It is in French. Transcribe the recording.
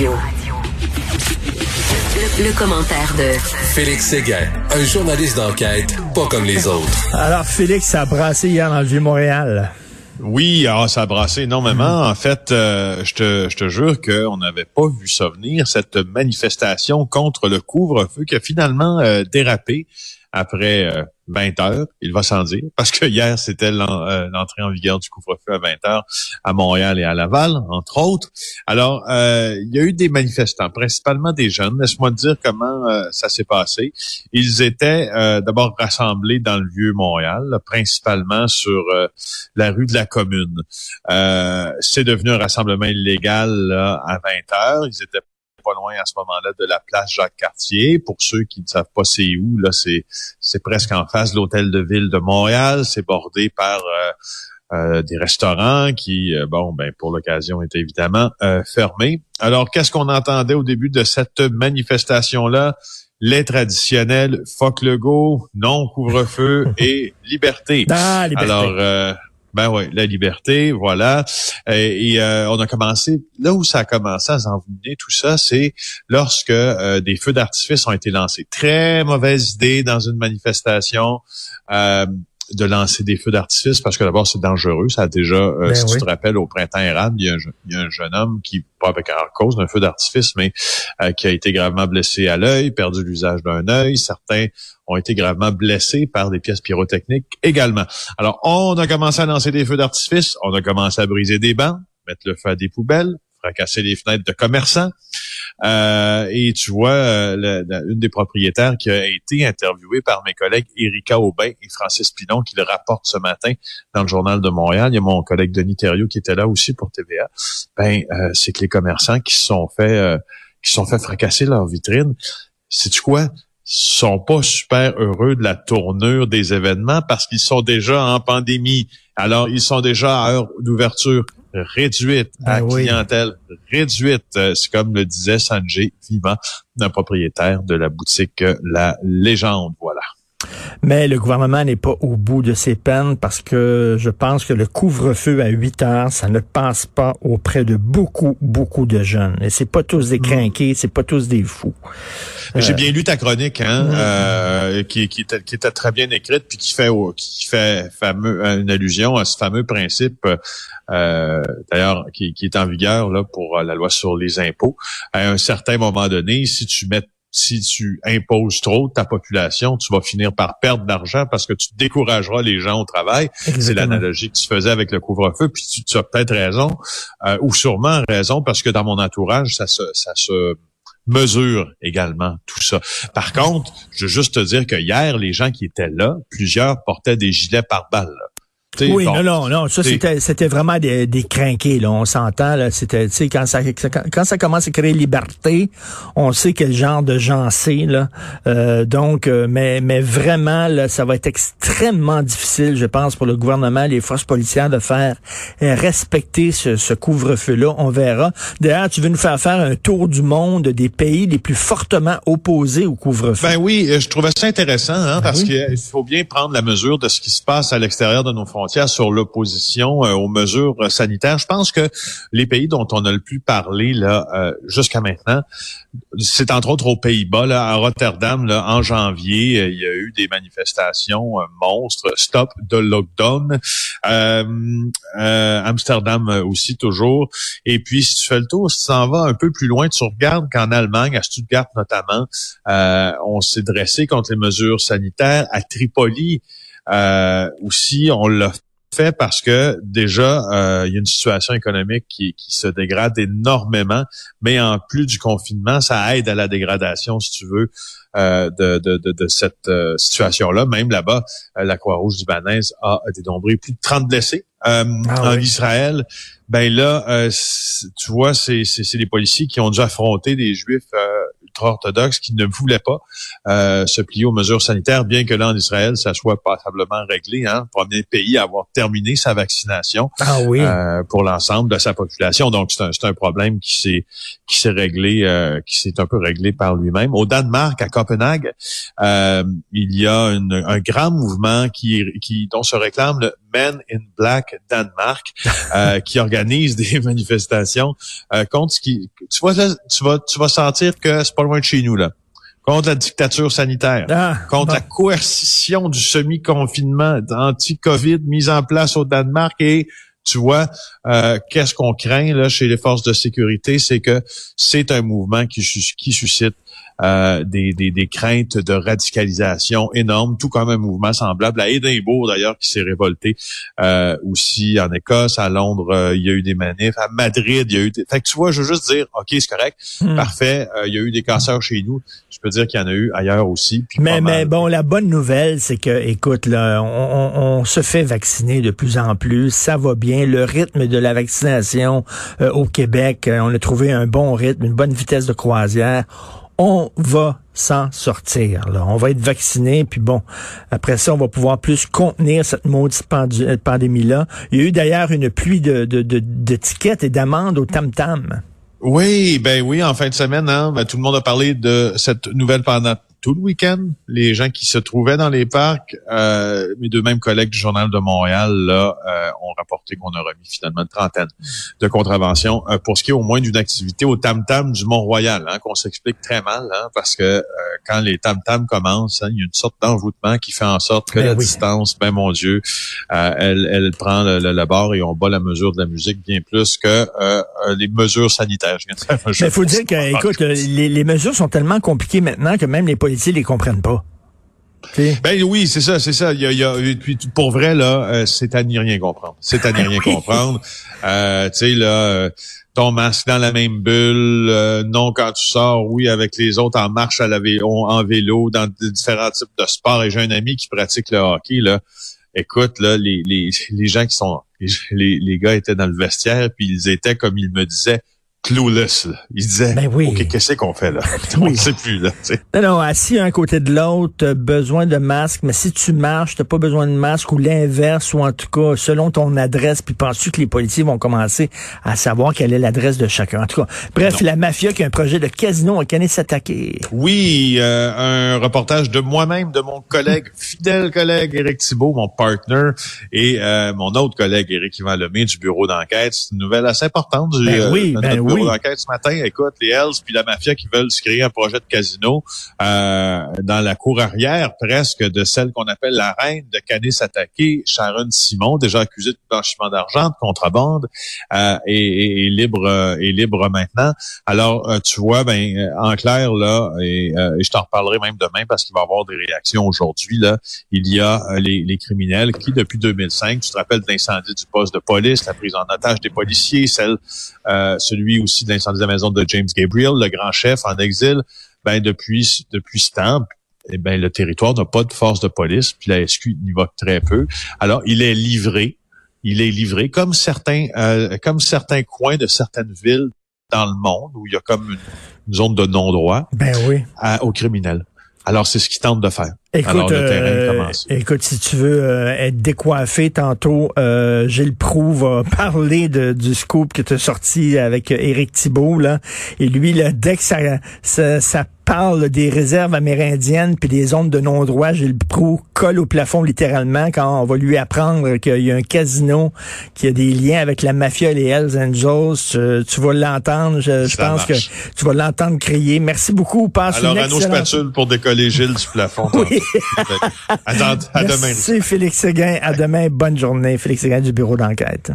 Radio. Le, commentaire de Félix Séguin, un journaliste d'enquête pas comme les autres. Alors, Félix, ça a brassé hier dans le Vieux-Montréal. Oui, ah, ça a brassé énormément. En fait, euh, je, te, je te jure qu'on n'avait pas vu ça venir, cette manifestation contre le couvre-feu qui a finalement euh, dérapé après euh, 20 heures, il va sans dire, parce que hier, c'était euh, l'entrée en vigueur du couvre-feu à 20 heures à Montréal et à Laval, entre autres. Alors, euh, il y a eu des manifestants, principalement des jeunes. Laisse-moi te dire comment euh, ça s'est passé. Ils étaient d'abord rassemblés dans le vieux Montréal, principalement sur la rue de la Commune. C'est devenu un rassemblement illégal à 20 heures. Ils étaient pas loin à ce moment-là de la place Jacques-Cartier. Pour ceux qui ne savent pas c'est où, là, c'est, c'est presque en face de l'hôtel de ville de Montréal. C'est bordé par euh, euh, des restaurants qui, euh, bon, ben pour l'occasion, étaient évidemment fermés. Alors, qu'est-ce qu'on entendait au début de cette manifestation-là? Les traditionnels, fuck le go, non couvre-feu et liberté. Ah, liberté. Alors, ben oui, la liberté, voilà. Et, euh, on a commencé, là où ça a commencé à s'envenimer, tout ça, c'est lorsque euh, des feux d'artifice ont été lancés. Très mauvaise idée dans une manifestation. Euh, de lancer des feux d'artifice parce que d'abord c'est dangereux. Ça a déjà, euh, ben si tu te rappelles, au printemps érable, il y a un, jeune homme qui, pas avec en cause d'un feu d'artifice, mais euh, qui a été gravement blessé à l'œil, perdu l'usage d'un œil. Certains ont été gravement blessés par des pièces pyrotechniques également. Alors, on a commencé à lancer des feux d'artifice, on a commencé à briser des bancs, mettre le feu à des poubelles, fracasser les fenêtres de commerçants. Euh, et tu vois, euh, une des propriétaires qui a été interviewée par mes collègues Erika Aubin et Francis Pilon qui le rapportent ce matin dans le journal de Montréal. Il y a mon collègue Denis Thériault qui était là aussi pour TVA. Ben, euh, c'est que les commerçants qui se sont fait qui sont fait fracasser leur vitrine, c'est tu quoi? Sont pas super heureux de la tournure des événements parce qu'ils sont déjà en pandémie. Alors, ils sont déjà à heure d'ouverture réduite, ben à clientèle réduite. Euh, c'est comme le disait Sanjay Vivant, un propriétaire de la boutique La Légende. Voilà. Mais le gouvernement n'est pas au bout de ses peines parce que je pense que le couvre-feu à 8 heures, ça ne passe pas auprès de beaucoup, beaucoup de jeunes. Et c'est pas tous des mm. crinqués, c'est pas tous des fous. J'ai euh, bien lu ta chronique, hein, mm. euh, qui, qui, était, qui, était, très bien écrite, puis qui fait, qui fait fameux, une allusion à ce fameux principe, euh, d'ailleurs, qui, qui est en vigueur là pour la loi sur les impôts. À un certain moment donné, si tu mets si tu imposes trop ta population, tu vas finir par perdre d'argent parce que tu décourageras les gens au travail. C'est l'analogie que tu faisais avec le couvre-feu. Puis tu, as peut-être raison, euh, ou sûrement raison, parce que dans mon entourage, ça se, ça se mesure également tout ça. Par contre, je veux juste te dire que hier, les gens qui étaient là, plusieurs portaient des gilets par balles oui, non, non, non. Ça, c'était, c'était vraiment des, des crinqués, là. On s'entend, là. C'était, tu sais, quand ça, quand ça commence à créer liberté, on sait quel genre de gens c'est, là. Euh, donc, euh, mais, mais vraiment, là, ça va être extrêmement difficile, je pense, pour le gouvernement, les forces policières de faire respecter ce, ce couvre-feu-là. On verra. D'ailleurs, tu veux nous faire faire un tour du monde des pays les plus fortement opposés au couvre-feu? Ben oui, euh, je trouvais ça intéressant, hein, ben parce qu'il faut bien prendre la mesure de ce qui se passe à l'extérieur de nos frontières sur l'opposition euh, aux mesures sanitaires. Je pense que les pays dont on a le plus parlé là euh, jusqu'à maintenant, c'est entre autres aux Pays-Bas, à Rotterdam, là, en janvier, euh, il y a eu des manifestations monstres, stop de lockdown. Amsterdam aussi toujours. Et puis si tu fais le tour, si tu s'en vas un peu plus loin, tu regardes qu'en Allemagne, à Stuttgart notamment, on s'est dressé contre les mesures sanitaires. À Tripoli, euh, aussi, on l'a fait parce que déjà, euh, il y a une situation économique qui, qui, se dégrade énormément, mais en plus du confinement, ça aide à la dégradation, si tu veux, euh, de, de, de, de, cette euh, situation-là. Même là-bas, euh, la Croix-Rouge libanaise a dénombré plus de 30 blessés. Ah en Israël, ben là, tu vois, c'est, c'est, les policiers qui ont dû affronter des Juifs orthodoxes qui ne voulaient pas euh, se plier aux mesures sanitaires, bien que là, en Israël, ça soit passablement réglé. Hein, premier pays à avoir terminé sa vaccination ah oui. euh, pour l'ensemble de sa population. Donc, c'est un, un, problème qui s'est qui s'est réglé, euh, qui s'est un peu réglé par lui-même. Au Danemark, à Copenhague, euh, il y a une, un grand mouvement qui, qui dont se réclame le Men in Black Danemark, euh, qui organise des manifestations euh, contre ce qui. Tu vois, tu vas, tu vas sentir que c'est pas loin de chez nous là. Contre la dictature sanitaire, ah, contre la coercition du semi-confinement anti-COVID mise en place au Danemark. Et tu vois, euh, qu'est-ce qu'on craint là chez les forces de sécurité, c'est que c'est un mouvement qui, qui suscite euh, des, des, des, craintes de radicalisation énormes, tout comme un mouvement semblable à Édimbourg d'ailleurs qui s'est révolté euh, aussi en Écosse, à Londres, euh, il y a eu des manifs, à Madrid, il y a eu des... Fait que tu vois, je veux juste dire, OK, c'est correct, hmm. parfait, il y a eu des casseurs chez nous, je peux dire qu'il y en a eu ailleurs aussi. mais mais bon, la bonne nouvelle, c'est que, écoute, là, on, on, se fait vacciner de plus en plus, ça va bien, le rythme de la vaccination au Québec, on a trouvé un bon rythme, une bonne vitesse de croisière on va s'en sortir. Là. On va être vacciné, puis bon, après ça, on va pouvoir plus contenir cette maudite euh, pandémie-là. Il y a eu d'ailleurs une pluie de, de, et d'amendes au tam-tam. Oui, ben oui, en fin de semaine, hein, ben, tout le monde a parlé de cette nouvelle pandémie tout le week-end. Les gens qui se trouvaient dans les parcs, euh, mes deux mêmes collègues du Journal de Montréal, là, euh, ont rapporté qu'on a remis finalement une trentaine de contraventions euh, pour ce qui est au moins d'une activité au tam-tam du Mont-Royal, hein, qu'on s'explique très mal, hein, parce que euh, quand les tam-tams commencent, hein, il y a une sorte d'envoûtement qui fait en sorte que ben la distance, ben mon Dieu, elle, elle prend le, le, bord et on bat la mesure de la musique bien plus que les mesures sanitaires. Il faut dire que, écoute, les, les mesures sont tellement compliquées maintenant que même les policiers les comprennent pas. Ben oui, c'est ça, c'est ça. Il y a, pour vrai là, euh, c'est à n'y rien comprendre. C'est à n'y rien comprendre. Euh, tu sais là, euh, ton masque dans la même bulle, non quand tu sors, oui avec les autres en marche à la vélo, en vélo, dans différents types de sports. Et j'ai un ami qui pratique le hockey là. Écoute là, les les, les gens qui sont les, les gars étaient dans le vestiaire puis ils étaient comme il me disait clueless. Là. Il disait, ben oui. OK, qu'est-ce qu'on fait là? On ne sait plus. Là, non, non, assis un côté de l'autre, besoin de masque, mais si tu marches, tu pas besoin de masque ou l'inverse, ou en tout cas, selon ton adresse, puis penses-tu que les policiers vont commencer à savoir quelle est l'adresse de chacun? En tout cas, bref, la mafia qui a un projet de casino à Canet s'attaquer. Oui, euh, un reportage de moi-même, de mon collègue, fidèle collègue Éric Thibault, mon partner, et euh, mon autre collègue Éric Yvan Lemay du bureau d'enquête. C'est une nouvelle assez importante du, ben oui, euh, ben oui oui. ce matin. Écoute, les Hells puis la mafia qui veulent se créer un projet de casino euh, dans la cour arrière presque de celle qu'on appelle la reine de Canis-Attaqué, Sharon Simon, déjà accusée de blanchiment d'argent, de contrebande, euh, et, libre euh, et libre maintenant. Alors, tu vois, ben en clair là, et, je t'en reparlerai même demain parce qu'il va y avoir des réactions aujourd'hui là. Il y a les, les criminels qui depuis 2005, tu te rappelles de l'incendie du poste de police, la prise en otage des policiers, celle, celui aussi de l'incendie de la maison de James Gabriel, le grand chef en exil, ben depuis depuis ce temps, eh ben le territoire n'a pas de force de police, puis la SQ n'y va très peu. Alors il est livré, il est livré comme certains euh, comme certains coins de certaines villes dans le monde où il y a comme une, zone de non-droit ben oui. aux criminels. Alors, c'est ce qu'ils tentent de faire. Écoute, Alors, le terrain euh, écoute, si tu veux euh, être décoiffé tantôt, euh, Gilles Proux va parler de, du scoop que tu as sorti avec Éric Thibault. Là. Et lui, là, dès que ça, ça, ça parle des réserves amérindiennes puis des zones de non-droit, Gilles Proux colle au plafond littéralement quand on va lui apprendre qu'il y a un casino qui a des liens avec la mafia et les Hells Angels. Tu, vas l'entendre. Je, pense que tu vas l'entendre crier. Merci beaucoup. Passe Alors, à nos spatules pour décoller Gilles du plafond. à, demain. Merci Félix Séguin. À demain. Bonne journée. Félix Séguin du bureau d'enquête.